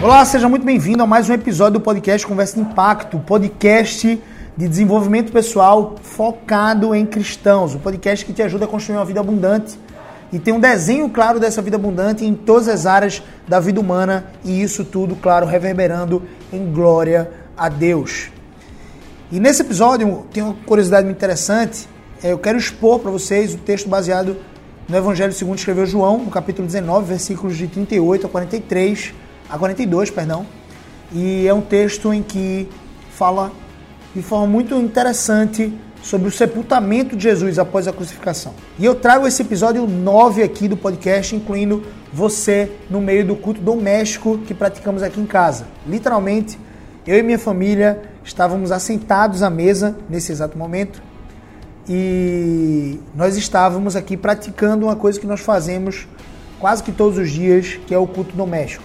Olá, seja muito bem-vindo a mais um episódio do podcast Conversa de Impacto, podcast de desenvolvimento pessoal focado em cristãos, o podcast que te ajuda a construir uma vida abundante e tem um desenho claro dessa vida abundante em todas as áreas da vida humana e isso tudo, claro, reverberando em glória a Deus. E nesse episódio tem uma curiosidade muito interessante. É, eu quero expor para vocês o texto baseado no Evangelho segundo escreveu João, no capítulo 19, versículos de 38 a 43, a 42, perdão. E é um texto em que fala de forma muito interessante sobre o sepultamento de Jesus após a crucificação. E eu trago esse episódio 9 aqui do podcast, incluindo você no meio do culto doméstico que praticamos aqui em casa. Literalmente, eu e minha família estávamos assentados à mesa nesse exato momento e nós estávamos aqui praticando uma coisa que nós fazemos quase que todos os dias, que é o culto doméstico.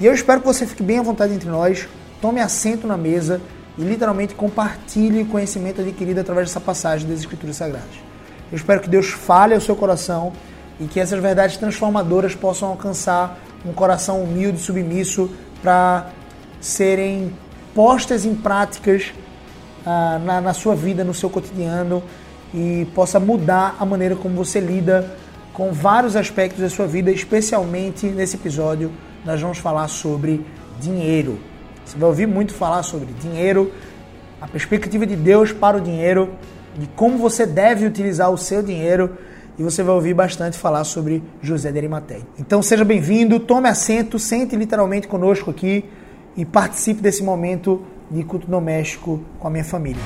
E eu espero que você fique bem à vontade entre nós, tome assento na mesa e literalmente compartilhe o conhecimento adquirido através dessa passagem das Escrituras Sagradas. Eu espero que Deus fale ao seu coração e que essas verdades transformadoras possam alcançar um coração humilde e submisso para serem postas em práticas ah, na, na sua vida, no seu cotidiano e possa mudar a maneira como você lida com vários aspectos da sua vida, especialmente nesse episódio nós vamos falar sobre dinheiro. Você vai ouvir muito falar sobre dinheiro, a perspectiva de Deus para o dinheiro, de como você deve utilizar o seu dinheiro e você vai ouvir bastante falar sobre José de Arimateia. Então seja bem-vindo, tome assento, sente literalmente conosco aqui e participe desse momento de culto doméstico com a minha família.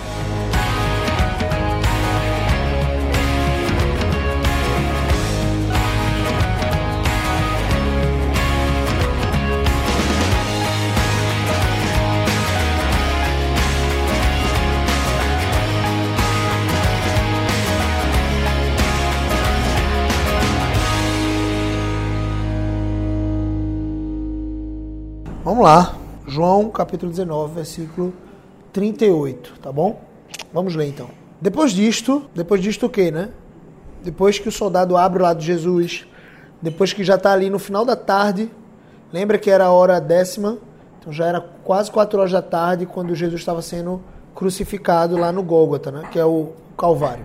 Vamos lá. João capítulo 19, versículo 38, tá bom? Vamos ler então. Depois disto, depois disto o quê, né? Depois que o soldado abre o lado de Jesus, depois que já está ali no final da tarde, lembra que era a hora décima, então já era quase quatro horas da tarde quando Jesus estava sendo crucificado lá no Gólgota, né? Que é o Calvário.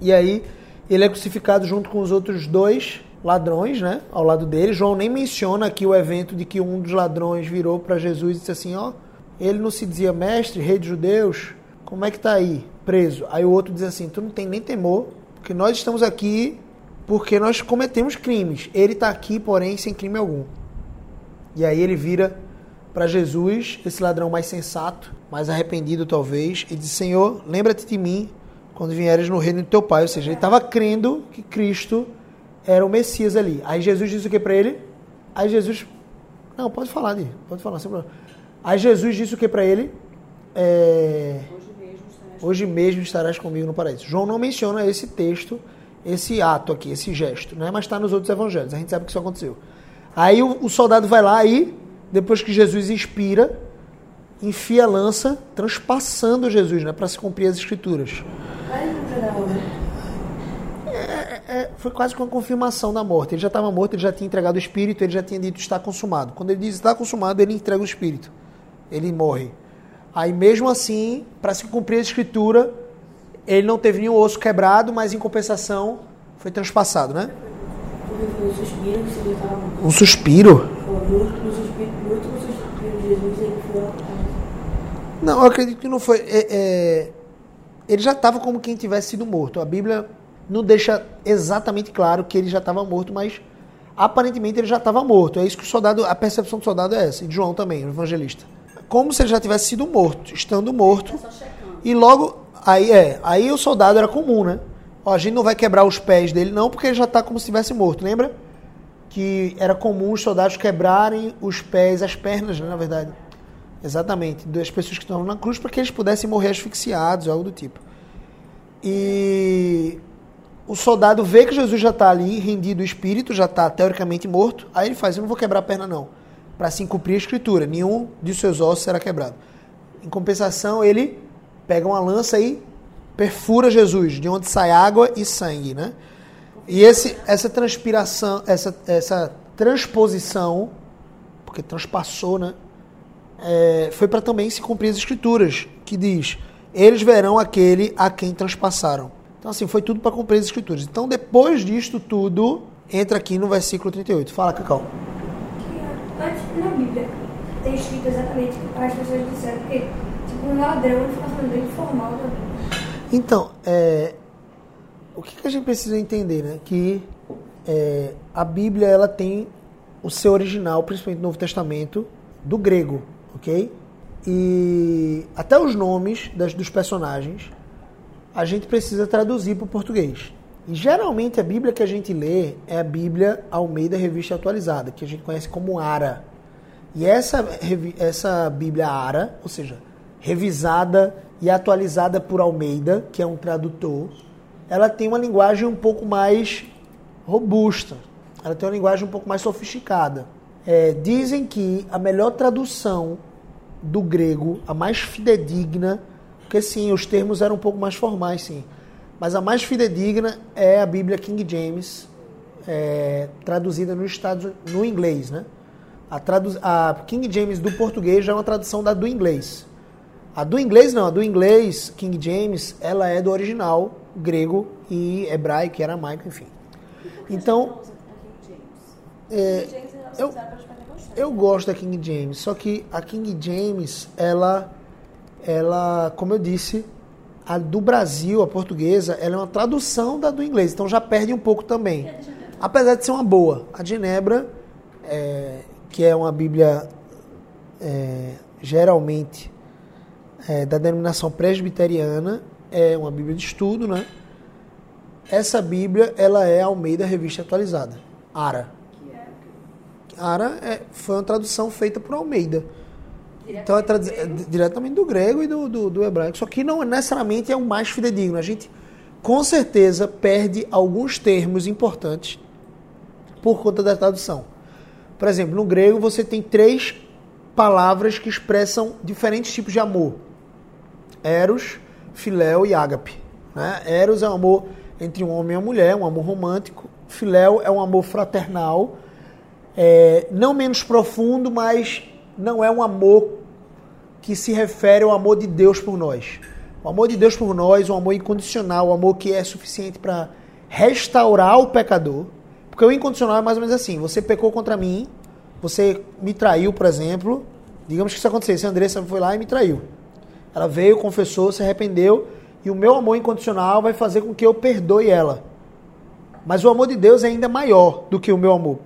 E aí ele é crucificado junto com os outros dois ladrões, né, ao lado dele. João nem menciona aqui o evento de que um dos ladrões virou para Jesus e disse assim, ó, ele não se dizia mestre, rei de judeus, como é que tá aí, preso? Aí o outro diz assim, tu não tem nem temor, porque nós estamos aqui porque nós cometemos crimes. Ele está aqui, porém, sem crime algum. E aí ele vira para Jesus, esse ladrão mais sensato, mais arrependido talvez, e diz: Senhor, lembra-te de mim quando vieres no reino do teu Pai. Ou seja, ele estava crendo que Cristo era o Messias ali. Aí Jesus disse o que para ele? Aí Jesus. Não, pode falar, Di, pode falar, sem problema. Aí Jesus disse o que para ele? É, Hoje mesmo estarás comigo no paraíso. João não menciona esse texto, esse ato aqui, esse gesto, né? mas está nos outros evangelhos. A gente sabe que isso aconteceu. Aí o, o soldado vai lá e, depois que Jesus inspira, enfia a lança, transpassando Jesus, né? para se cumprir as escrituras. Aí, né? é, foi quase com a confirmação da morte. Ele já estava morto, ele já tinha entregado o espírito, ele já tinha dito está consumado. Quando ele diz está consumado, ele entrega o espírito. Ele morre. Aí mesmo assim, para se cumprir a escritura, ele não teve nenhum osso quebrado, mas em compensação foi transpassado, né? Um suspiro? Não, eu acredito que não foi. É, é, ele já estava como quem tivesse sido morto. A Bíblia não deixa exatamente claro que ele já estava morto, mas aparentemente ele já estava morto. É isso que o soldado, a percepção do soldado é essa, e de João também, o evangelista. Como se ele já tivesse sido morto, estando morto. E logo aí é, aí o soldado era comum, né? Ó, a gente não vai quebrar os pés dele não, porque ele já está como se estivesse morto, lembra? Que era comum os soldados quebrarem os pés, as pernas, né, na verdade. Exatamente, das pessoas que estavam na cruz para que eles pudessem morrer asfixiados, algo do tipo. E o soldado vê que Jesus já está ali, rendido o espírito, já está teoricamente morto. Aí ele faz: Eu não vou quebrar a perna, não. Para se cumprir a escritura, nenhum de seus ossos será quebrado. Em compensação, ele pega uma lança e perfura Jesus, de onde sai água e sangue, né? E esse, essa transpiração, essa, essa transposição, porque transpassou, né? É, foi para também se cumprir as escrituras, que diz: eles verão aquele a quem transpassaram. Então, assim, foi tudo para cumprir as escrituras. Então, depois disto tudo, entra aqui no versículo 38. Fala, Cacau. Antes, na Bíblia, tem escrito exatamente as pessoas disseram, porque, tipo, um ladrão, ele fica falando bem formal também. Então, é, o que, que, a gente precisa entender, né? Que é, a Bíblia, ela tem o seu original, principalmente no Novo Testamento, do grego, ok? E até os nomes das, dos personagens a gente precisa traduzir para o português. E geralmente a Bíblia que a gente lê é a Bíblia Almeida Revista Atualizada, que a gente conhece como ARA. E essa, essa Bíblia ARA, ou seja, revisada e atualizada por Almeida, que é um tradutor, ela tem uma linguagem um pouco mais robusta, ela tem uma linguagem um pouco mais sofisticada. É, dizem que a melhor tradução do grego, a mais fidedigna, porque sim, os termos eram um pouco mais formais, sim, mas a mais fidedigna é a Bíblia King James, é, traduzida no, Estados, no inglês, né? A, tradu a King James do português já é uma tradução da do inglês. A do inglês não, a do inglês, King James, ela é do original grego e hebraico e aramaico, enfim. Então, é, eu, eu gosto da King James, só que a King James, ela, ela, como eu disse, a do Brasil, a portuguesa, ela é uma tradução da do inglês, então já perde um pouco também. Apesar de ser uma boa. A de Genebra, é, que é uma Bíblia é, geralmente é, da denominação presbiteriana, é uma Bíblia de estudo, né? Essa Bíblia, ela é Almeida Revista Atualizada, ARA. ARA é, foi uma tradução feita por Almeida. Então é, tradu é diretamente do grego e do, do, do, hebraico. Só que não necessariamente é o mais fidedigno. A gente com certeza perde alguns termos importantes por conta da tradução. Por exemplo, no grego você tem três palavras que expressam diferentes tipos de amor: Eros, Filéu e Ágape. Né? Eros é um amor entre um homem e uma mulher, um amor romântico. Filéu é um amor fraternal, é, não menos profundo, mas não é um amor que se refere ao amor de Deus por nós. O amor de Deus por nós, um amor incondicional, um amor que é suficiente para restaurar o pecador. Porque o incondicional é mais ou menos assim: você pecou contra mim, você me traiu, por exemplo. Digamos que isso acontecesse, a Andressa foi lá e me traiu. Ela veio, confessou, se arrependeu, e o meu amor incondicional vai fazer com que eu perdoe ela. Mas o amor de Deus é ainda maior do que o meu amor.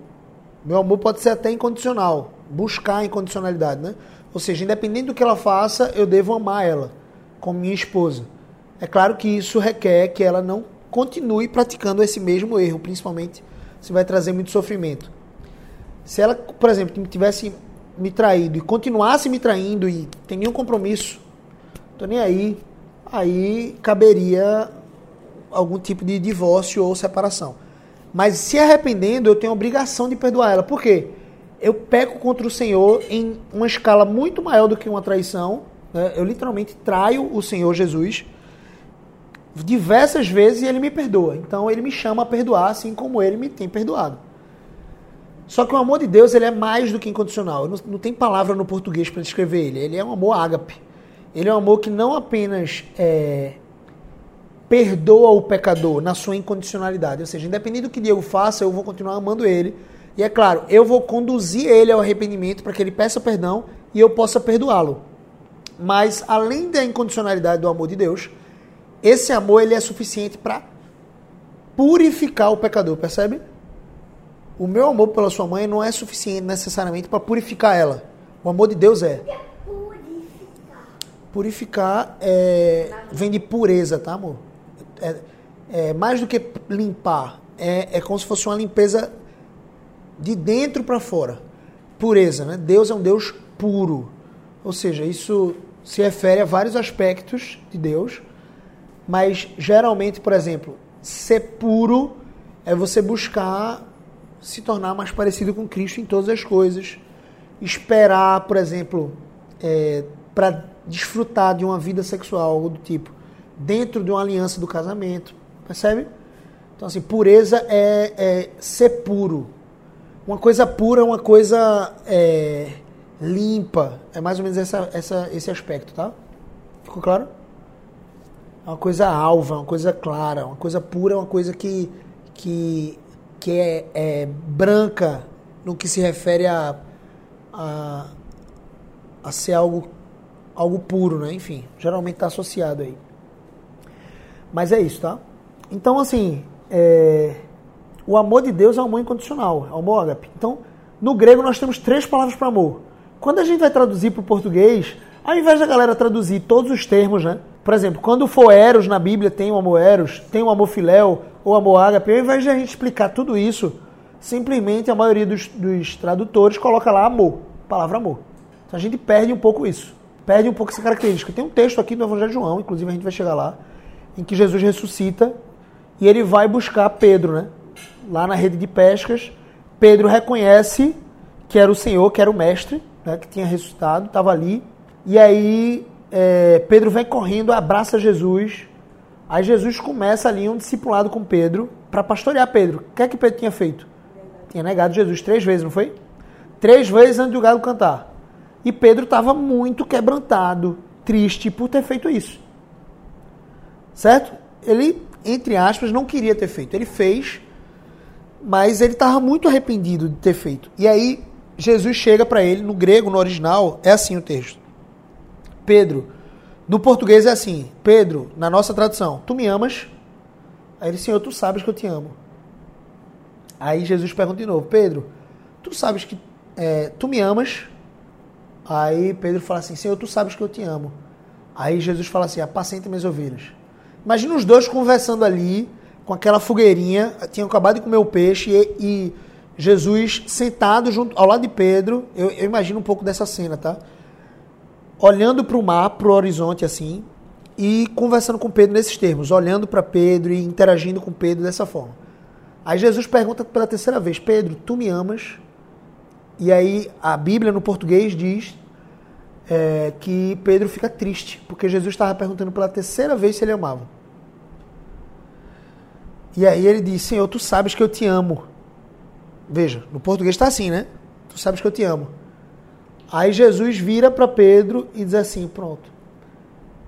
Meu amor pode ser até incondicional, buscar a incondicionalidade, né? Ou seja, independente do que ela faça, eu devo amar ela como minha esposa. É claro que isso requer que ela não continue praticando esse mesmo erro, principalmente se vai trazer muito sofrimento. Se ela, por exemplo, tivesse me traído e continuasse me traindo e tem nenhum compromisso, tô nem aí, aí caberia algum tipo de divórcio ou separação. Mas se arrependendo, eu tenho a obrigação de perdoar ela. Por quê? Eu peco contra o Senhor em uma escala muito maior do que uma traição. Né? Eu literalmente traio o Senhor Jesus diversas vezes e ele me perdoa. Então ele me chama a perdoar, assim como ele me tem perdoado. Só que o amor de Deus ele é mais do que incondicional. Não, não tem palavra no português para descrever ele. Ele é um amor ágape. Ele é um amor que não apenas é, perdoa o pecador na sua incondicionalidade. Ou seja, independente do que Diego faça, eu vou continuar amando ele. E é claro, eu vou conduzir ele ao arrependimento para que ele peça perdão e eu possa perdoá-lo. Mas além da incondicionalidade do amor de Deus, esse amor ele é suficiente para purificar o pecador, percebe? O meu amor pela sua mãe não é suficiente necessariamente para purificar ela. O amor de Deus é. Purificar é, vem de pureza, tá, amor? É, é mais do que limpar. É, é como se fosse uma limpeza de dentro para fora. Pureza, né? Deus é um Deus puro. Ou seja, isso se refere a vários aspectos de Deus, mas geralmente, por exemplo, ser puro é você buscar se tornar mais parecido com Cristo em todas as coisas. Esperar, por exemplo, é, para desfrutar de uma vida sexual, algo do tipo, dentro de uma aliança do casamento. Percebe? Então, assim, pureza é, é ser puro. Uma coisa pura, uma coisa é, limpa. É mais ou menos essa, essa, esse aspecto, tá? Ficou claro? É uma coisa alva, uma coisa clara, uma coisa pura, uma coisa que, que, que é, é branca no que se refere a, a, a ser algo, algo puro, né? Enfim, geralmente está associado aí. Mas é isso, tá? Então, assim, é, o amor de Deus é um amor incondicional, é o amor ágape. Então, no grego nós temos três palavras para amor. Quando a gente vai traduzir para o português, ao invés da galera traduzir todos os termos, né? Por exemplo, quando for eros na Bíblia, tem o amor eros, tem o amor filéu ou amor ágape. Ao invés de a gente explicar tudo isso, simplesmente a maioria dos, dos tradutores coloca lá amor, palavra amor. Então a gente perde um pouco isso, perde um pouco essa característica. Tem um texto aqui do Evangelho de João, inclusive a gente vai chegar lá, em que Jesus ressuscita e ele vai buscar Pedro, né? Lá na rede de pescas, Pedro reconhece que era o Senhor, que era o Mestre, né? que tinha ressuscitado, estava ali. E aí é, Pedro vem correndo, abraça Jesus. Aí Jesus começa ali um discipulado com Pedro para pastorear Pedro. O que é que Pedro tinha feito? Tinha negado Jesus três vezes, não foi? Três vezes antes do galo cantar. E Pedro estava muito quebrantado, triste por ter feito isso. Certo? Ele, entre aspas, não queria ter feito. Ele fez, mas ele estava muito arrependido de ter feito. E aí Jesus chega para ele, no grego, no original, é assim o texto. Pedro, no português é assim, Pedro, na nossa tradução, tu me amas? Aí ele, Senhor, tu sabes que eu te amo. Aí Jesus pergunta de novo, Pedro, tu sabes que é, tu me amas? Aí Pedro fala assim, Senhor, tu sabes que eu te amo. Aí Jesus fala assim, apacenta minhas ovelhas. Imagina os dois conversando ali, com aquela fogueirinha, tinham acabado de comer o peixe e, e Jesus sentado junto, ao lado de Pedro. Eu, eu imagino um pouco dessa cena, tá? Olhando para o mar, para o horizonte assim, e conversando com Pedro nesses termos, olhando para Pedro e interagindo com Pedro dessa forma. Aí Jesus pergunta pela terceira vez: Pedro, tu me amas? E aí a Bíblia no português diz é, que Pedro fica triste, porque Jesus estava perguntando pela terceira vez se ele amava. E aí ele diz: Senhor, tu sabes que eu te amo. Veja, no português está assim, né? Tu sabes que eu te amo. Aí Jesus vira para Pedro e diz assim: Pronto,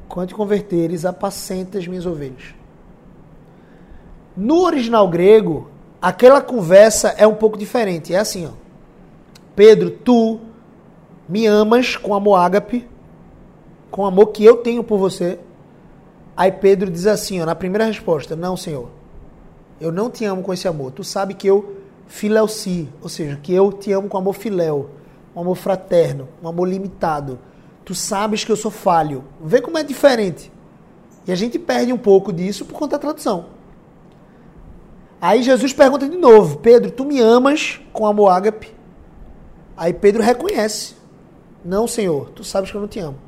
quando te converteres, apacenta as minhas ovelhas. No original grego, aquela conversa é um pouco diferente. É assim, ó. Pedro, tu me amas com amor ágape, com amor que eu tenho por você. Aí Pedro diz assim, ó, na primeira resposta: Não, Senhor, eu não te amo com esse amor. Tu sabe que eu fileuci, ou seja, que eu te amo com amor filéu, um amor fraterno, um amor limitado. Tu sabes que eu sou falho. Vê como é diferente. E a gente perde um pouco disso por conta da tradução. Aí Jesus pergunta de novo: Pedro, tu me amas com amor ágape? Aí Pedro reconhece: Não, Senhor, tu sabes que eu não te amo.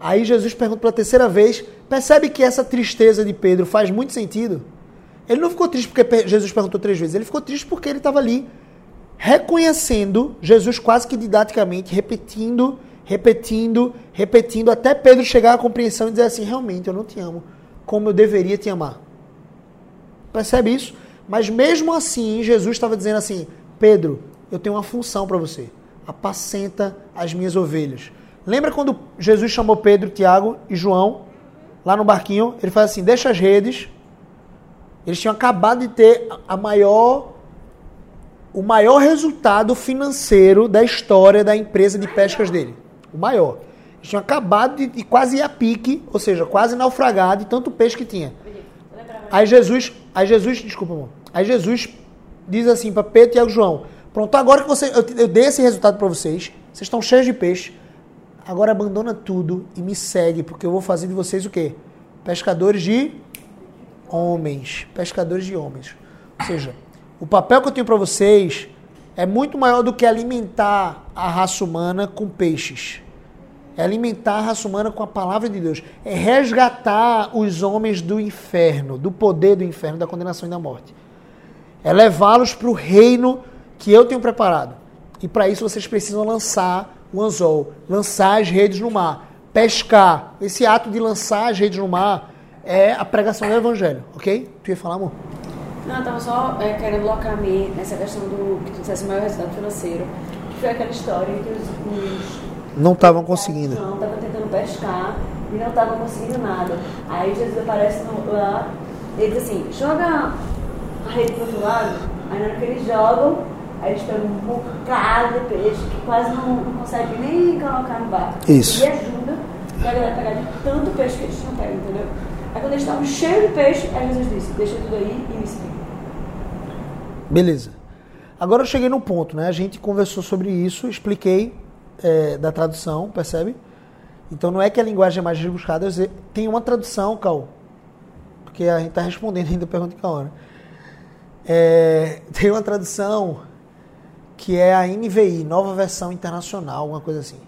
Aí Jesus pergunta pela terceira vez: Percebe que essa tristeza de Pedro faz muito sentido? Ele não ficou triste porque Jesus perguntou três vezes, ele ficou triste porque ele estava ali reconhecendo Jesus quase que didaticamente, repetindo, repetindo, repetindo, até Pedro chegar à compreensão e dizer assim: realmente eu não te amo como eu deveria te amar. Percebe isso? Mas mesmo assim, Jesus estava dizendo assim: Pedro, eu tenho uma função para você. Apacenta as minhas ovelhas. Lembra quando Jesus chamou Pedro, Tiago e João lá no barquinho? Ele faz assim: deixa as redes eles tinham acabado de ter a maior o maior resultado financeiro da história da empresa de pescas dele. O maior. Eles tinham acabado de, de quase ir a pique, ou seja, quase naufragar de tanto peixe que tinha. Aí Jesus, aí Jesus, desculpa, amor. Aí Jesus diz assim para Pedro, Tiago e João: Pronto, agora que você, eu, eu dei esse resultado para vocês, vocês estão cheios de peixe. Agora abandona tudo e me segue, porque eu vou fazer de vocês o quê? Pescadores de homens, pescadores de homens. Ou seja, o papel que eu tenho para vocês é muito maior do que alimentar a raça humana com peixes. É alimentar a raça humana com a palavra de Deus. É resgatar os homens do inferno, do poder do inferno, da condenação e da morte. É levá-los para o reino que eu tenho preparado. E para isso vocês precisam lançar o anzol, lançar as redes no mar, pescar. Esse ato de lançar as redes no mar é a pregação do evangelho, ok? Tu ia falar, amor? Não, eu tava só é, querendo locar-me nessa questão do que tu dissesse o maior resultado financeiro. Que foi aquela história que os, os Não estavam conseguindo. não estavam tentando pescar e não estavam conseguindo nada. Aí Jesus aparece no- lá e diz assim, joga a rede pro outro lado. Aí na hora que eles jogam, aí eles pegam um bocado de peixe que quase não, não conseguem nem colocar no barco. Isso. E ajuda pra galera pegar de tanto peixe que eles não pegam, entendeu? Aí quando eles estavam cheios de peixe, aí Jesus disse, deixa tudo aí e me explica. Beleza. Agora eu cheguei no ponto, né? A gente conversou sobre isso, expliquei é, da tradução, percebe? Então não é que a linguagem é mais rebuscada, tem uma tradução, Cal, porque a gente está respondendo ainda a pergunta de Cal? É, tem uma tradução que é a NVI, Nova Versão Internacional, uma coisa assim,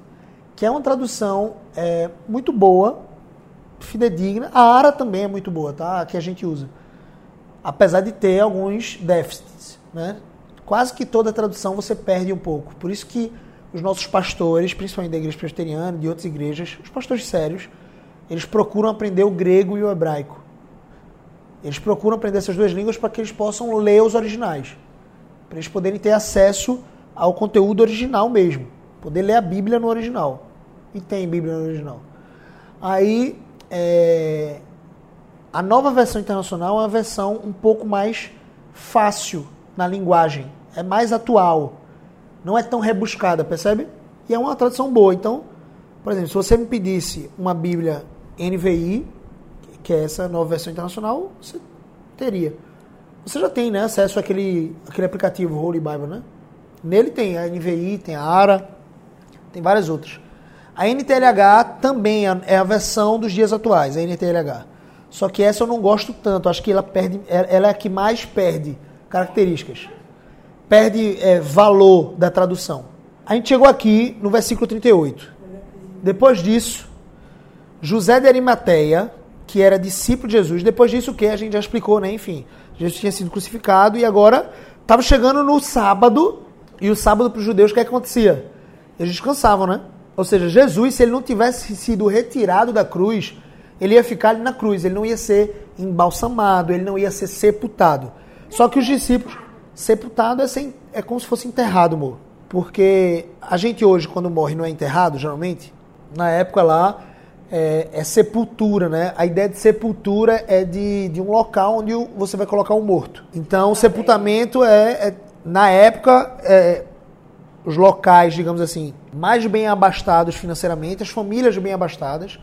que é uma tradução é, muito boa, fidedigna. A ARA também é muito boa, tá? A que a gente usa apesar de ter alguns déficits, né? Quase que toda tradução você perde um pouco. Por isso que os nossos pastores, principalmente da igreja presbiteriana, de outras igrejas, os pastores sérios, eles procuram aprender o grego e o hebraico. Eles procuram aprender essas duas línguas para que eles possam ler os originais, para eles poderem ter acesso ao conteúdo original mesmo, poder ler a Bíblia no original. E tem Bíblia no original. Aí, é, a nova versão internacional é uma versão um pouco mais fácil na linguagem, é mais atual, não é tão rebuscada, percebe? E é uma tradução boa. Então, por exemplo, se você me pedisse uma Bíblia NVI, que é essa nova versão internacional, você teria. Você já tem né, acesso àquele, àquele aplicativo Holy Bible, né? Nele tem a NVI, tem a ARA, tem várias outras. A NTLH também é é a versão dos dias atuais, a NTLH. Só que essa eu não gosto tanto, acho que ela perde, ela é a que mais perde características. Perde é, valor da tradução. A gente chegou aqui no versículo 38. Depois disso, José de Arimateia, que era discípulo de Jesus, depois disso o que a gente já explicou, né? Enfim, Jesus tinha sido crucificado e agora estava chegando no sábado, e o sábado para os judeus o é que acontecia? Eles descansavam, né? Ou seja, Jesus, se ele não tivesse sido retirado da cruz, ele ia ficar ali na cruz, ele não ia ser embalsamado, ele não ia ser sepultado. Só que os discípulos, sepultado é, sem, é como se fosse enterrado, amor. Porque a gente hoje, quando morre, não é enterrado, geralmente. Na época lá, é, é sepultura, né? A ideia de sepultura é de, de um local onde o- você vai colocar um morto. Então, o sepultamento é, é- na época, é, os locais, digamos assim, mais bem abastados financeiramente, as famílias bem abastadas,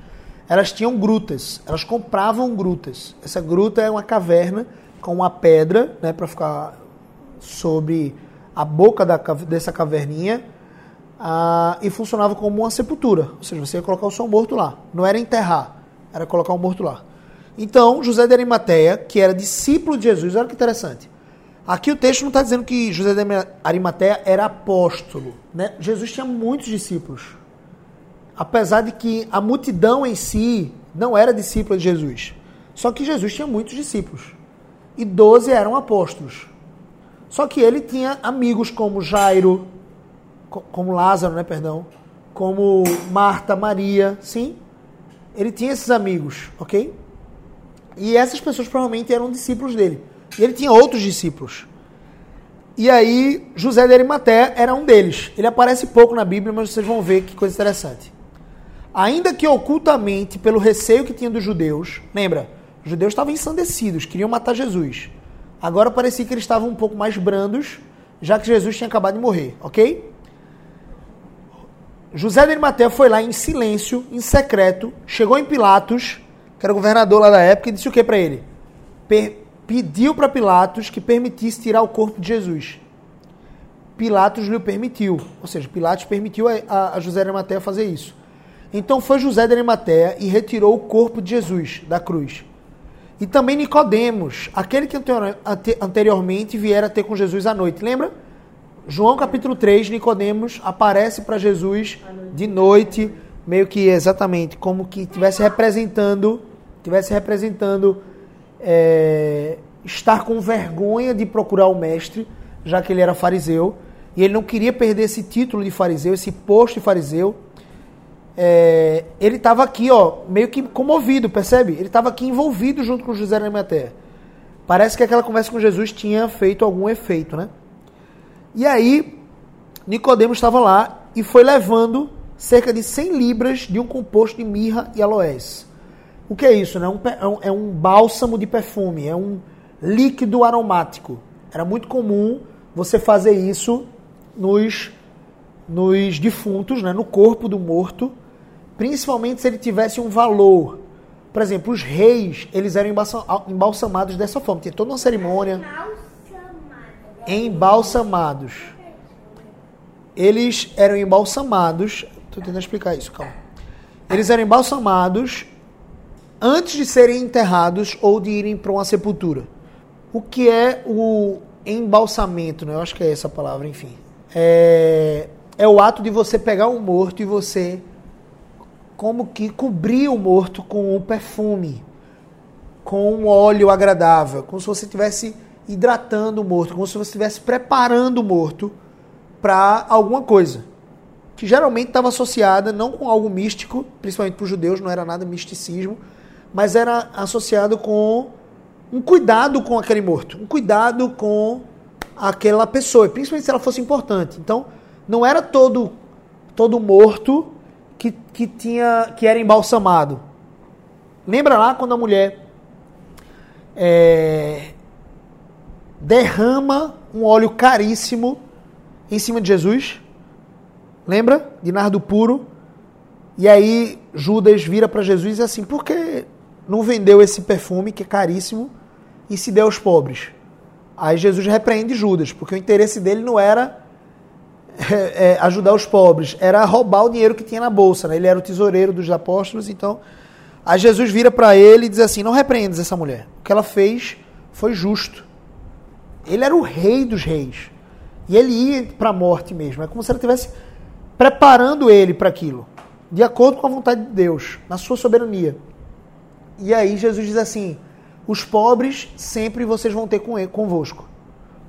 elas tinham grutas, elas compravam grutas. Essa gruta é uma caverna com uma pedra, né, para ficar sobre a boca da, dessa caverninha ah, e funcionava como uma sepultura. Ou seja, você ia colocar o seu morto lá. Não era enterrar, era colocar o morto lá. Então, José de Arimateia, que era discípulo de Jesus, olha que interessante. Aqui o texto não está dizendo que José de Arimateia era apóstolo. Né? Jesus tinha muitos discípulos. Apesar de que a multidão em si não era discípula de Jesus. Só que Jesus tinha muitos discípulos. E doze eram apóstolos. Só que ele tinha amigos como Jairo, co- como Lázaro, né, perdão, como Marta, Maria, sim? Ele tinha esses amigos, ok? E essas pessoas provavelmente eram discípulos dele. E ele tinha outros discípulos. E aí, José de Arimateia era um deles. Ele aparece pouco na Bíblia, mas vocês vão ver que coisa interessante. Ainda que ocultamente, pelo receio que tinha dos judeus, lembra, os judeus estavam ensandecidos, queriam matar Jesus. Agora parecia que eles estavam um pouco mais brandos, já que Jesus tinha acabado de morrer, ok? José de Arimateia foi lá em silêncio, em secreto, chegou em Pilatos, que era governador lá da época, e disse o que para ele? Per- pediu para Pilatos que permitisse tirar o corpo de Jesus. Pilatos lhe permitiu, ou seja, Pilatos permitiu a, a- José de Arimateia fazer isso. Então foi José de Arimateia e retirou o corpo de Jesus da cruz. E também Nicodemos, aquele que anterior- ante- anteriormente viera ter com Jesus à noite. Lembra? João capítulo 3, Nicodemos aparece para Jesus de noite, meio que exatamente como que tivesse representando, tivesse representando é, estar com vergonha de procurar o mestre, já que ele era fariseu, e ele não queria perder esse título de fariseu, esse posto de fariseu. É, ele estava aqui, ó, meio que comovido, percebe? Ele estava aqui envolvido junto com José de Arimateia. Parece que aquela conversa com Jesus tinha feito algum efeito, né? E aí, Nicodemos estava lá e foi levando cerca de 100 libras de um composto de mirra e aloés. O que é isso? Né? É, um, é um bálsamo de perfume, é um líquido aromático. Era muito comum você fazer isso nos, nos defuntos, né? no corpo do morto, principalmente se ele tivesse um valor. Por exemplo, os reis, eles eram embalsamados dessa forma. Tinha toda uma cerimônia. Embalsamados. Eles eram embalsamados. Estou tentando explicar isso, calma. Eles eram embalsamados antes de serem enterrados ou de irem para uma sepultura. O que é o embalsamento, né? Eu acho que é essa a palavra, enfim. É, é o ato de você pegar um morto e você como que cobrir o morto com um perfume, com um óleo agradável, como se você estivesse hidratando o morto, como se você estivesse preparando o morto para alguma coisa. Que geralmente estava associada não com algo místico, principalmente para os judeus, não era nada misticismo, mas era associado com um cuidado com aquele morto, um cuidado com aquela pessoa, principalmente se ela fosse importante. Então, não era todo todo morto que, que tinha que era embalsamado. Lembra lá quando a mulher é, derrama um óleo caríssimo em cima de Jesus? Lembra? De nardo puro. E aí Judas vira para Jesus e diz assim: por que não vendeu esse perfume que é caríssimo e se deu aos pobres. Aí Jesus repreende Judas, porque o interesse dele não era é, é, ajudar os pobres, era roubar o dinheiro que tinha na bolsa. Né? Ele era o tesoureiro dos apóstolos, então. Aí Jesus vira para ele e diz assim: Não repreendes essa mulher. O que ela fez foi justo. Ele era o rei dos reis. E ele ia para a morte mesmo. É como se ela estivesse preparando ele para aquilo, de acordo com a vontade de Deus, na sua soberania. E aí Jesus diz assim: os pobres sempre vocês vão ter com ele, convosco.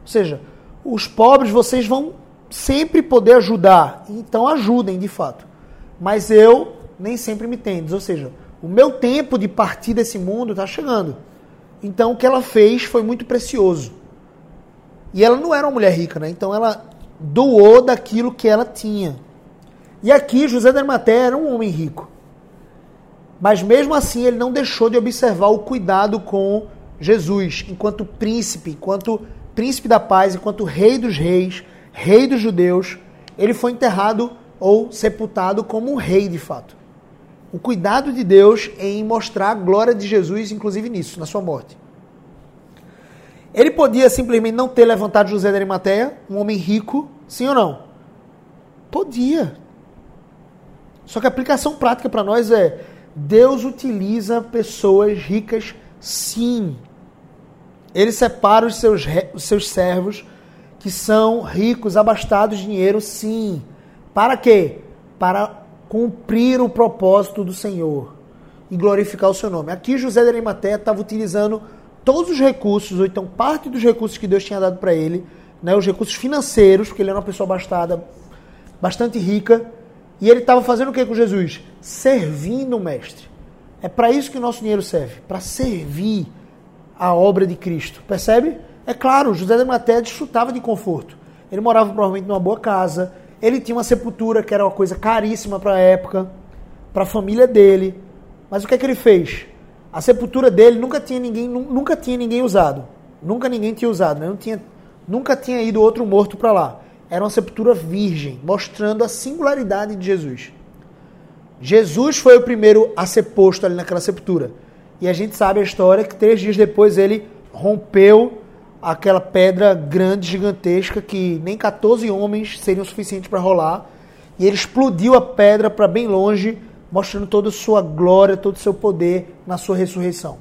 Ou seja, os pobres vocês vão sempre poder ajudar. Então ajudem de fato. Mas eu nem sempre me tendes. Ou seja, o meu tempo de partir desse mundo está chegando. Então o que ela fez foi muito precioso. E ela não era uma mulher rica, né? Então ela doou daquilo que ela tinha. E aqui José da Arimateia era um homem rico. Mas mesmo assim, ele não deixou de observar o cuidado com Jesus, enquanto príncipe, enquanto príncipe da paz, enquanto rei dos reis, rei dos judeus. Ele foi enterrado ou sepultado como um rei de fato. O cuidado de Deus em mostrar a glória de Jesus, inclusive nisso, na sua morte. Ele podia simplesmente não ter levantado José de Arimateia, um homem rico, sim ou não? Podia. Só que a aplicação prática para nós é Deus utiliza pessoas ricas, sim. Ele separa os seus, os seus servos que são ricos, abastados de dinheiro, sim. Para quê? Para cumprir o propósito do Senhor e glorificar o seu nome. Aqui José de Arimateia estava utilizando todos os recursos, ou então parte dos recursos que Deus tinha dado para ele, né, os recursos financeiros, porque ele era uma pessoa abastada, bastante rica, e ele estava fazendo o que com Jesus? Servindo o Mestre. É para isso que o nosso dinheiro serve para servir a obra de Cristo. Percebe? É claro, José de Maté desfrutava de conforto. Ele morava provavelmente numa boa casa. Ele tinha uma sepultura que era uma coisa caríssima para a época, para a família dele. Mas o que é que ele fez? A sepultura dele nunca tinha ninguém, nunca tinha ninguém usado. Nunca ninguém tinha usado. Né? Não tinha, nunca tinha ido outro morto para lá era uma sepultura virgem, mostrando a singularidade de Jesus. Jesus foi o primeiro a ser posto ali naquela sepultura. E a gente sabe a história que três dias depois ele rompeu aquela pedra grande, gigantesca, que nem 14 homens seriam suficientes para rolar. E ele explodiu a pedra para bem longe, mostrando toda a sua glória, todo o seu poder na sua ressurreição.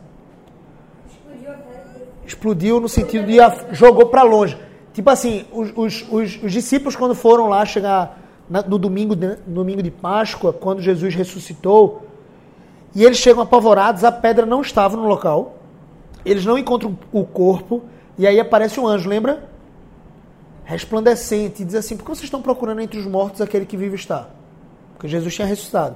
Explodiu no sentido de jogou para longe. Tipo assim, os, os, os, os discípulos quando foram lá chegar no domingo de, domingo de Páscoa, quando Jesus ressuscitou, e eles chegam apavorados, a pedra não estava no local, eles não encontram o corpo, e aí aparece um anjo, lembra? Resplandecente, e diz assim: por que vocês estão procurando entre os mortos aquele que vive está? Porque Jesus tinha ressuscitado.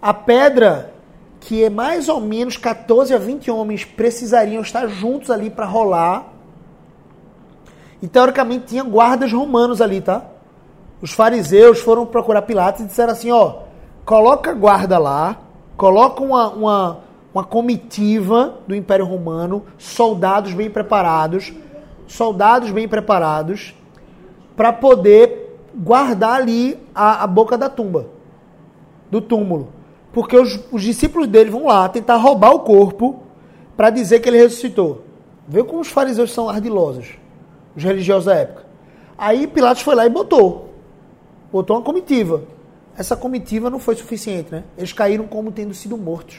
A pedra que é mais ou menos 14 a 20 homens precisariam estar juntos ali para rolar. E teoricamente tinha guardas romanos ali, tá? Os fariseus foram procurar Pilatos e disseram assim, ó, coloca guarda lá, coloca uma, uma, uma comitiva do Império Romano, soldados bem preparados, soldados bem preparados, para poder guardar ali a, a boca da tumba, do túmulo. Porque os, os discípulos dele vão lá tentar roubar o corpo para dizer que ele ressuscitou. Vê como os fariseus são ardilosos, os religiosos da época. Aí Pilatos foi lá e botou. Botou uma comitiva. Essa comitiva não foi suficiente, né? Eles caíram como tendo sido mortos.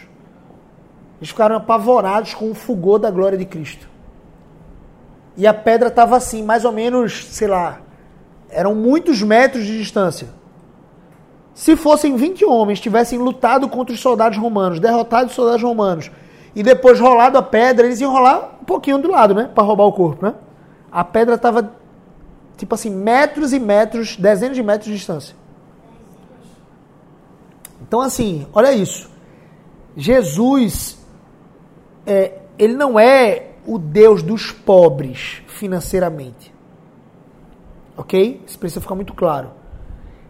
Eles ficaram apavorados com o fulgor da glória de Cristo. E a pedra estava assim, mais ou menos, sei lá, eram muitos metros de distância. Se fossem 20 homens, tivessem lutado contra os soldados romanos, derrotado os soldados romanos, e depois rolado a pedra, eles iam rolar um pouquinho do lado, né? Para roubar o corpo, né? A pedra estava, tipo assim, metros e metros, dezenas de metros de distância. Então, assim, olha isso. Jesus, é, ele não é o Deus dos pobres financeiramente. Ok? Isso precisa ficar muito claro.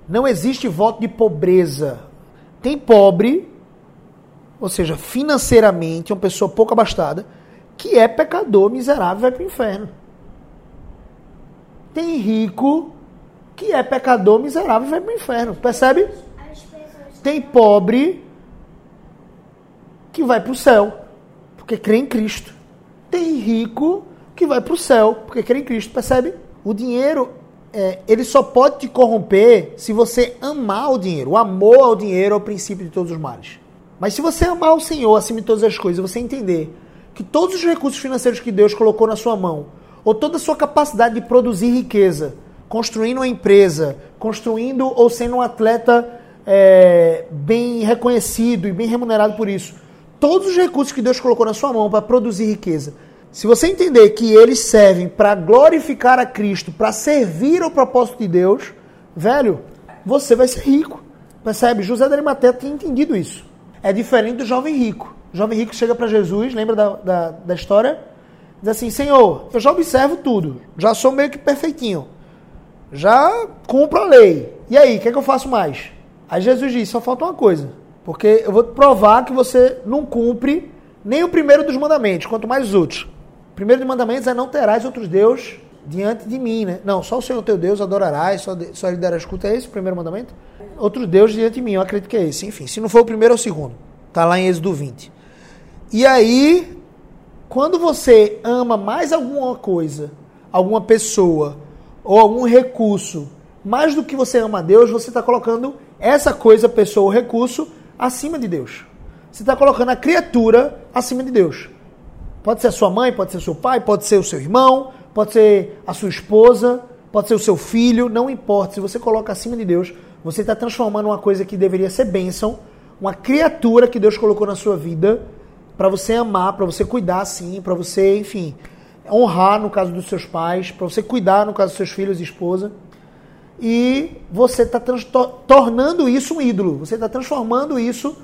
Não existe voto de pobreza. Tem pobre, ou seja, financeiramente, uma pessoa pouco abastada, que é pecador, miserável, vai para o inferno. Tem rico, que é pecador, miserável, vai para o inferno. Percebe? Tem pobre que vai para o céu, porque crê em Cristo. Tem rico que vai para o céu, porque crê em Cristo. Percebe? O dinheiro, é, ele só pode te corromper se você amar o dinheiro. O amor ao dinheiro é o princípio de todos os males. Mas se você amar o Senhor acima de todas as coisas, você entender que todos os recursos financeiros que Deus colocou na sua mão, ou toda a sua capacidade de produzir riqueza, construindo uma empresa, construindo ou sendo um atleta é, bem reconhecido e bem remunerado por isso. Todos os recursos que Deus colocou na sua mão para produzir riqueza, se você entender que eles servem para glorificar a Cristo, para servir ao propósito de Deus, velho, você vai ser rico. Percebe? José da Arimateia tinha entendido isso. É diferente do jovem rico. O jovem rico chega para Jesus, lembra da, da, da história? Diz assim: Senhor, eu já observo tudo, já sou meio que perfeitinho, já cumpro a lei. E aí, o que, é que eu faço mais? Aí Jesus diz: só falta uma coisa. Porque eu vou provar que você não cumpre nem o primeiro dos mandamentos, quanto mais os outros. O primeiro dos mandamentos é não terás outros deuses diante de mim, né? Não, só o Senhor teu Deus adorarás, só, de, só lhe darás culto. É esse o primeiro mandamento? Outros deuses diante de mim, eu acredito que é esse. Enfim, se não for o primeiro, é o segundo. Está lá em Êxodo 20. E aí, quando você ama mais alguma coisa, alguma pessoa ou algum recurso, mais do que você ama a Deus, você está colocando essa coisa, pessoa ou recurso acima de Deus. Você está colocando a criatura acima de Deus. Pode ser a sua mãe, pode ser seu pai, pode ser o seu irmão, pode ser a sua esposa, pode ser o seu filho, não importa. Se você coloca acima de Deus, você está transformando uma coisa que deveria ser bênção, uma criatura que Deus colocou na sua vida, para você amar, para você cuidar assim, para você, enfim, honrar no caso dos seus pais, para você cuidar no caso dos seus filhos e esposa e você está tornando isso um ídolo. Você está transformando isso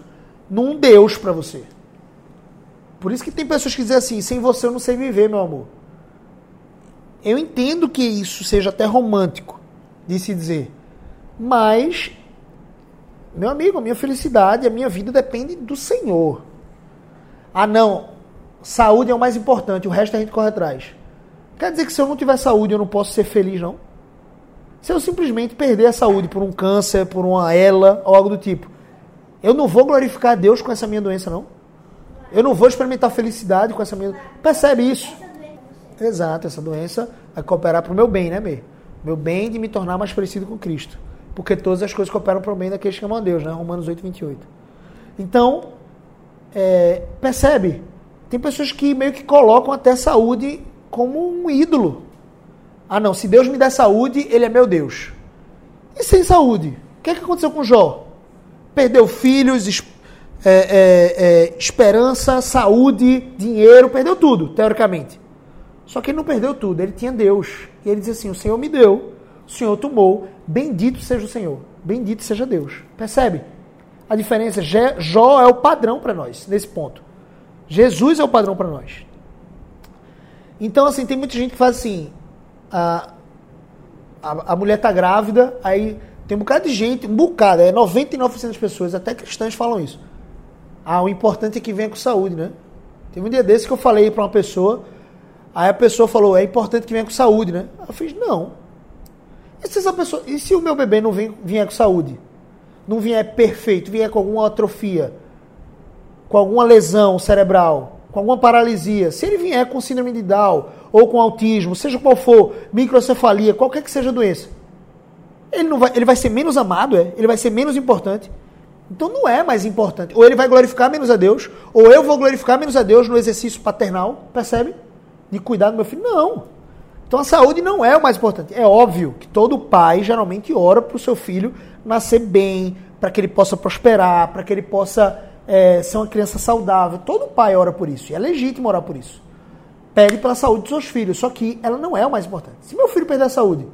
num Deus para você. Por isso que tem pessoas que dizem assim: sem você eu não sei viver, meu amor. Eu entendo que isso seja até romântico de se dizer, mas, meu amigo, a minha felicidade, a minha vida depende do Senhor. Ah, não, saúde é o mais importante, o resto a gente corre atrás. Quer dizer que se eu não tiver saúde eu não posso ser feliz, não? Se eu simplesmente perder a saúde por um câncer, por uma ela ou algo do tipo, eu não vou glorificar a Deus com essa minha doença, não. Eu não vou experimentar felicidade com essa minha. Percebe isso? Exato, essa doença vai cooperar para o meu bem, né, Mê? Meu bem de me tornar mais parecido com Cristo. Porque todas as coisas cooperam para o bem daqueles que amam a Deus, né? Romanos 8, 28. Então, é, percebe? Tem pessoas que meio que colocam até saúde como um ídolo. Ah, não, se Deus me der saúde, ele é meu Deus. E sem saúde? O que, é que aconteceu com Jó? Perdeu filhos, é, é, é, esperança, saúde, dinheiro, perdeu tudo, teoricamente. Só que ele não perdeu tudo, ele tinha Deus. E ele diz assim: O Senhor me deu, o Senhor tomou, bendito seja o Senhor, bendito seja Deus. Percebe? A diferença? Jó é o padrão para nós, nesse ponto. Jesus é o padrão para nós. Então, assim, tem muita gente que faz assim. A, a, a mulher tá grávida, aí tem um bocado de gente, um bocado, é 99% das pessoas, até cristãs falam isso. Ah, o importante é que venha com saúde, né? Teve um dia desse que eu falei para uma pessoa, aí a pessoa falou, é importante que venha com saúde, né? Eu fiz, não. E se, essa pessoa, e se o meu bebê não vem, vier com saúde? Não vier perfeito, vier com alguma atrofia, com alguma lesão cerebral, com alguma paralisia, se ele vier com síndrome de Down ou com autismo, seja qual for, microcefalia, qualquer que seja a doença, ele, não vai, ele vai ser menos amado, é? ele vai ser menos importante. Então não é mais importante. Ou ele vai glorificar menos a Deus, ou eu vou glorificar menos a Deus no exercício paternal, percebe? De cuidar do meu filho. Não. Então a saúde não é o mais importante. É óbvio que todo pai geralmente ora para o seu filho nascer bem, para que ele possa prosperar, para que ele possa é, ser uma criança saudável. Todo pai ora por isso. E é legítimo orar por isso. Pede pela saúde dos seus filhos. Só que ela não é o mais importante. Se meu filho perder a saúde,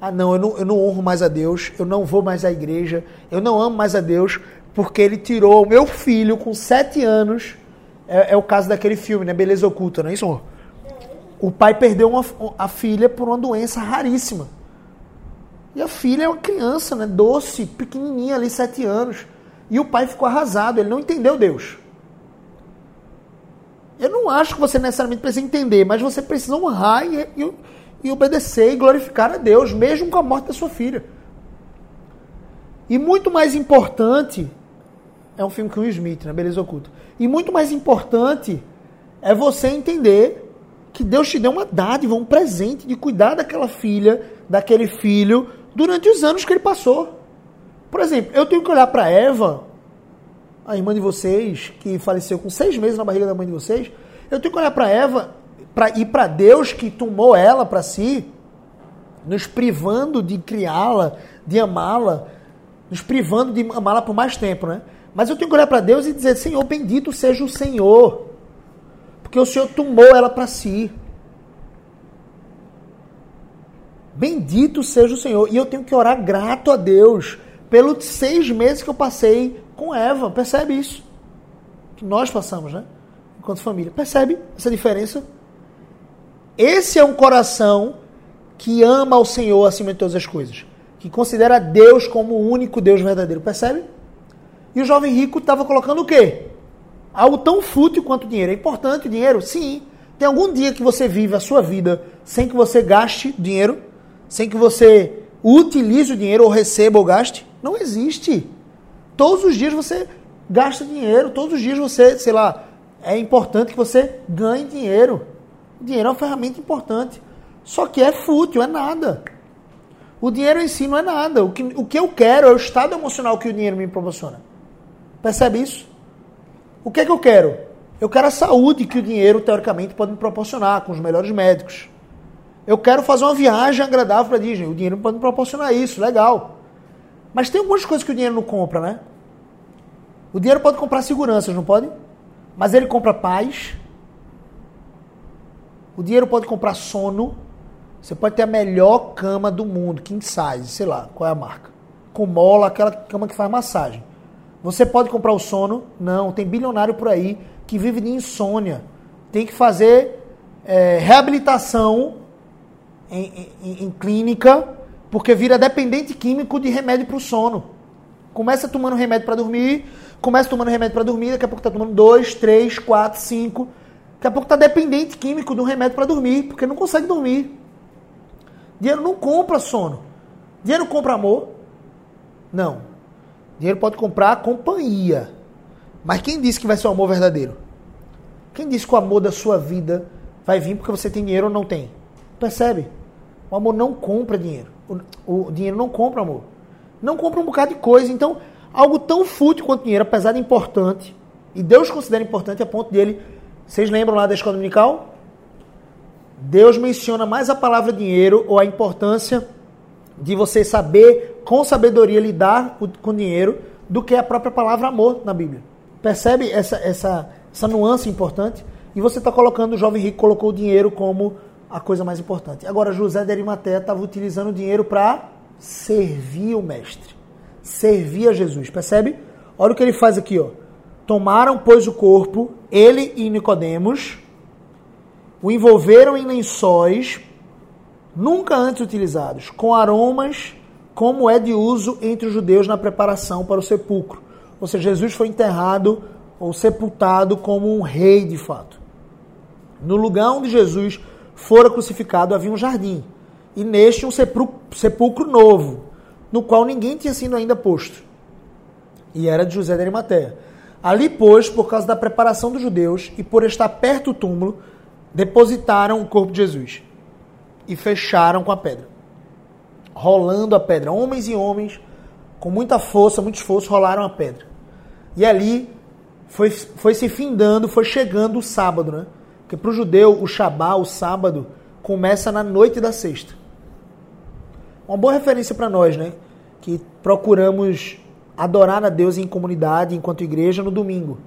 ah, não eu, não, eu não honro mais a Deus, eu não vou mais à igreja, eu não amo mais a Deus, porque ele tirou o meu filho com sete anos. É, é o caso daquele filme, né? Beleza Oculta, não é isso? O pai perdeu uma, a filha por uma doença raríssima. E a filha é uma criança, né? Doce, pequenininha ali, sete anos. E o pai ficou arrasado, ele não entendeu Deus. Eu não acho que você necessariamente precisa entender, mas você precisa honrar e, e, e obedecer e glorificar a Deus, mesmo com a morte da sua filha. E muito mais importante, é um filme com o Smith, né? Beleza Oculta. E muito mais importante é você entender que Deus te deu uma dádiva, um presente de cuidar daquela filha, daquele filho, durante os anos que ele passou. Por exemplo, eu tenho que olhar para Eva, a irmã de vocês, que faleceu com seis meses na barriga da mãe de vocês, eu tenho que olhar para Eva pra, e para Deus que tomou ela para si, nos privando de criá-la, de amá-la, nos privando de amá-la por mais tempo, né? Mas eu tenho que olhar para Deus e dizer: Senhor, bendito seja o Senhor, porque o Senhor tomou ela para si. Bendito seja o Senhor. E eu tenho que orar grato a Deus pelos seis meses que eu passei com Eva. Percebe isso? Que nós passamos, né? Enquanto família. Percebe essa diferença? Esse é um coração que ama o Senhor acima de todas as coisas. Que considera Deus como o único Deus verdadeiro. Percebe? E o jovem rico estava colocando o quê? Algo tão fútil quanto dinheiro. É importante o dinheiro? Sim. Tem algum dia que você vive a sua vida sem que você gaste dinheiro? Sem que você utilize o dinheiro ou receba ou gaste? Não existe. Todos os dias você gasta dinheiro, todos os dias você, sei lá, é importante que você ganhe dinheiro. O dinheiro é uma ferramenta importante. Só que é fútil, é nada. O dinheiro em si não é nada. O que, o que eu quero é o estado emocional que o dinheiro me proporciona. Percebe isso? O que é que eu quero? Eu quero a saúde que o dinheiro, teoricamente, pode me proporcionar, com os melhores médicos. Eu quero fazer uma viagem agradável para Disney. O dinheiro pode me proporcionar isso, legal. Mas tem algumas coisas que o dinheiro não compra, né? O dinheiro pode comprar seguranças, não pode? Mas ele compra paz. O dinheiro pode comprar sono. Você pode ter a melhor cama do mundo, king size, sei lá, qual é a marca. Com mola, aquela cama que faz massagem. Você pode comprar o sono? Não, tem bilionário por aí que vive de insônia. Tem que fazer é, reabilitação em, em, em clínica porque vira dependente químico de remédio para o sono. Começa tomando remédio para dormir, começa tomando remédio para dormir, daqui a pouco está tomando dois, três, quatro, cinco. Daqui a pouco está dependente químico de um remédio para dormir, porque não consegue dormir. Dinheiro não compra sono. Dinheiro compra amor? Não. Dinheiro pode comprar companhia. Mas quem disse que vai ser o amor verdadeiro? Quem disse que o amor da sua vida vai vir porque você tem dinheiro ou não tem? Percebe? O amor não compra dinheiro. O, o dinheiro não compra amor. Não compra um bocado de coisa. Então, algo tão fútil quanto dinheiro, apesar de importante, e Deus considera importante a ponto dele. Vocês lembram lá da escola dominical? Deus menciona mais a palavra dinheiro ou a importância de você saber com sabedoria lidar com dinheiro do que a própria palavra amor na Bíblia. Percebe essa, essa, essa nuance importante? E você está colocando, o jovem rico colocou o dinheiro como a coisa mais importante. Agora, José de Arimateia estava utilizando o dinheiro para servir o mestre. servir a Jesus. Percebe? Olha o que ele faz aqui, ó. Tomaram, pois, o corpo, ele e Nicodemos, o envolveram em lençóis nunca antes utilizados, com aromas como é de uso entre os judeus na preparação para o sepulcro. Ou seja, Jesus foi enterrado ou sepultado como um rei de fato. No lugar onde Jesus fora crucificado havia um jardim, e neste um sepulcro novo, no qual ninguém tinha sido ainda posto. E era de José de Arimateia. Ali, pois, por causa da preparação dos judeus e por estar perto do túmulo, depositaram o corpo de Jesus e fecharam com a pedra. Rolando a pedra. Homens e homens, com muita força, muito esforço, rolaram a pedra. E ali foi, foi se findando, foi chegando o sábado, né? Porque para o judeu, o Shabá, o sábado, começa na noite da sexta. Uma boa referência para nós, né? Que procuramos adorar a Deus em comunidade, enquanto igreja, no domingo.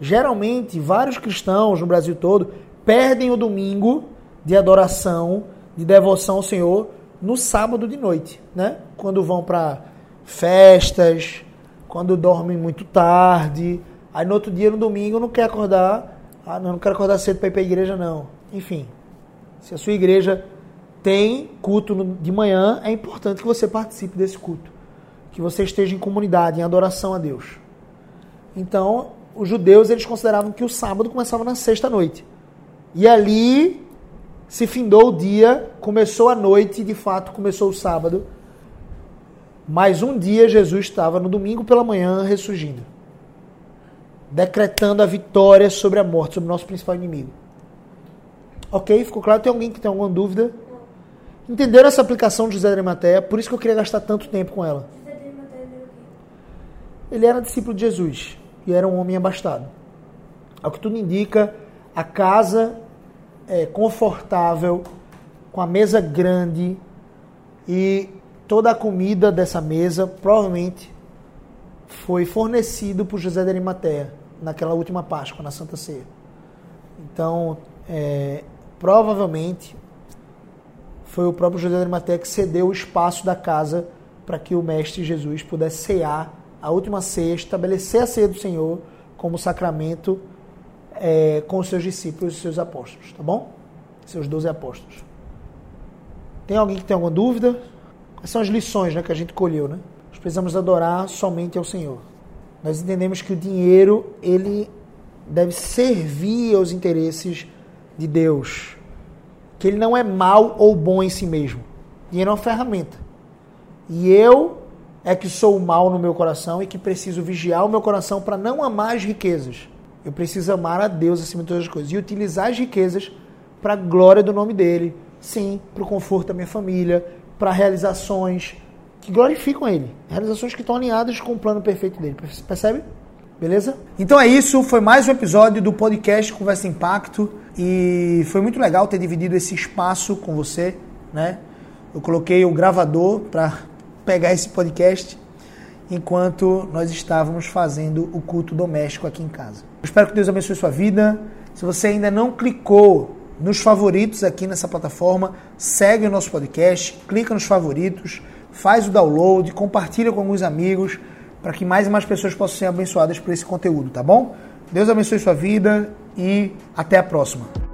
Geralmente, vários cristãos no Brasil todo perdem o domingo de adoração, de devoção ao Senhor no sábado de noite, né? Quando vão para festas, quando dormem muito tarde, aí no outro dia, no domingo, não quer acordar, ah, não, não quero acordar cedo para ir para a igreja, não. Enfim, se a sua igreja tem culto de manhã, é importante que você participe desse culto, que você esteja em comunidade, em adoração a Deus. Então, os judeus eles consideravam que o sábado começava na sexta noite. E ali se findou o dia, começou a noite, e de fato começou o sábado. Mas um dia Jesus estava no domingo pela manhã ressurgindo, decretando a vitória sobre a morte, sobre o nosso principal inimigo. Ok? Ficou claro? Tem alguém que tem alguma dúvida? Entenderam essa aplicação de José de Arimateia? Por isso que eu queria gastar tanto tempo com ela. Ele era discípulo de Jesus e era um homem abastado. Ao que tudo indica, a casa é, confortável, com a mesa grande e toda a comida dessa mesa provavelmente foi fornecido por José de Arimateia naquela última Páscoa, na Santa Ceia. Então, é, provavelmente foi o próprio José de Arimateia que cedeu o espaço da casa para que o Mestre Jesus pudesse cear a última ceia, estabelecer a ceia do Senhor como sacramento é, com seus discípulos e seus apóstolos, tá bom? Seus doze apóstolos. Tem alguém que tem alguma dúvida? São as lições né, que a gente colheu, né? Nós precisamos adorar somente ao Senhor. Nós entendemos que o dinheiro, ele deve servir aos interesses de Deus. Que ele não é mal ou bom em si mesmo. Dinheiro é uma ferramenta. E eu é que sou o mal no meu coração e que preciso vigiar o meu coração para não amar as riquezas eu preciso amar a Deus acima de todas as coisas e utilizar as riquezas para a glória do nome dele. Sim, para o conforto da minha família, para realizações que glorificam ele. Realizações que estão alinhadas com o plano perfeito dele. Percebe? Beleza? Então é isso, foi mais um episódio do podcast Conversa Impacto e foi muito legal ter dividido esse espaço com você, né? Eu coloquei o gravador para pegar esse podcast enquanto nós estávamos fazendo o culto doméstico aqui em casa. Eu espero que Deus abençoe sua vida. Se você ainda não clicou nos favoritos aqui nessa plataforma, segue o nosso podcast, clica nos favoritos, faz o download, compartilha com alguns amigos para que mais e mais pessoas possam ser abençoadas por esse conteúdo, tá bom? Deus abençoe sua vida e até a próxima.